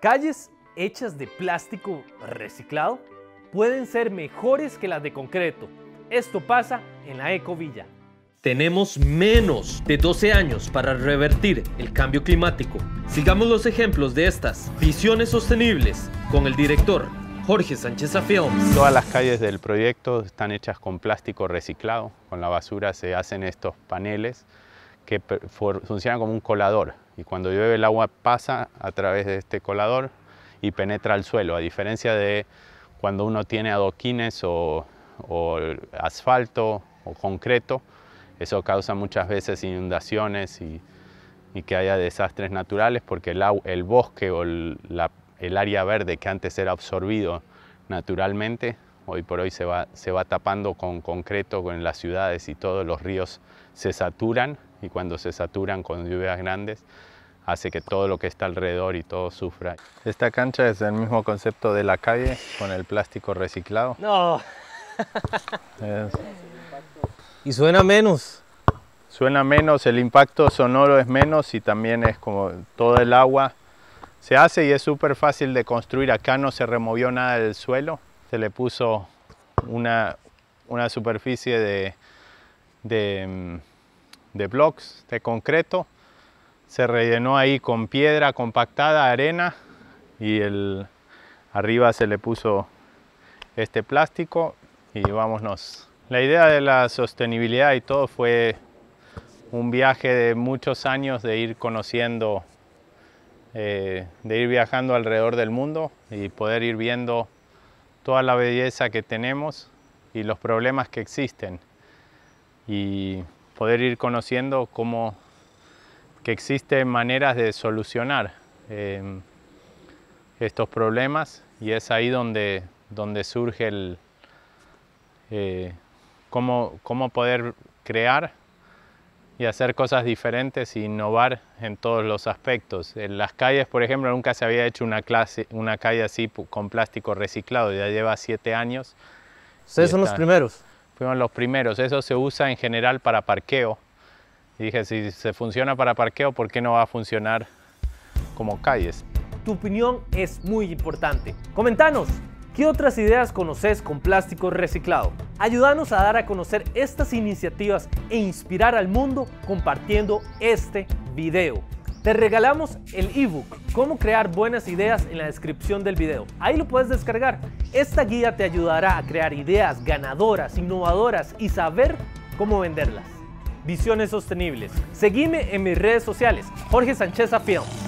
Calles hechas de plástico reciclado pueden ser mejores que las de concreto. Esto pasa en la Ecovilla. Tenemos menos de 12 años para revertir el cambio climático. Sigamos los ejemplos de estas visiones sostenibles con el director Jorge Sánchez Films. Todas las calles del proyecto están hechas con plástico reciclado. Con la basura se hacen estos paneles que funcionan como un colador. Y cuando llueve el agua pasa a través de este colador y penetra al suelo, a diferencia de cuando uno tiene adoquines o, asfalto o concreto, eso causa muchas veces inundaciones y, que haya desastres naturales porque el, el bosque o el, el, área verde que antes era absorbido naturalmente, hoy por hoy se va, se va tapando con concreto en las ciudades y todos los ríos se saturan y cuando se saturan con lluvias grandes hace que todo lo que está alrededor y todo sufra. Esta cancha es el mismo concepto de la calle con el plástico reciclado. No. Y suena menos. Suena menos, el impacto sonoro es menos y también es como todo el agua se hace y es súper fácil de construir. Acá no se removió nada del suelo, se le puso una, una superficie de, de mm, de blocks de concreto. Se rellenó ahí con piedra compactada, arena y el, arriba se le puso este plástico y vámonos. La idea de la sostenibilidad y todo fue un viaje de muchos años de ir conociendo, eh, de ir viajando alrededor del mundo y poder ir viendo toda la belleza que tenemos y los problemas que existen. Y poder ir conociendo cómo que existen maneras de solucionar em, estos problemas y es ahí donde, donde surge el eh, cómo, cómo, poder crear y hacer cosas diferentes e innovar en todos los aspectos. En las calles, por ejemplo, nunca se había hecho una, clase, una calle así con plástico reciclado, ya lleva siete años. Ustedes son los primeros. Fuimos los primeros. Eso se usa en general para parqueo. Y dije, si se funciona para parqueo, ¿por qué no va a funcionar como calles? Tu opinión es muy importante. Comentanos, ¿qué otras ideas conoces con plástico reciclado? Ayúdanos a dar a conocer estas iniciativas e inspirar al mundo compartiendo este video. Te regalamos el ebook Cómo crear buenas ideas en la descripción del video. Ahí lo puedes descargar. Esta guía te ayudará a crear ideas ganadoras, innovadoras y saber cómo venderlas. Visiones sostenibles. Seguime en mis redes sociales, Jorge Sánchez Films.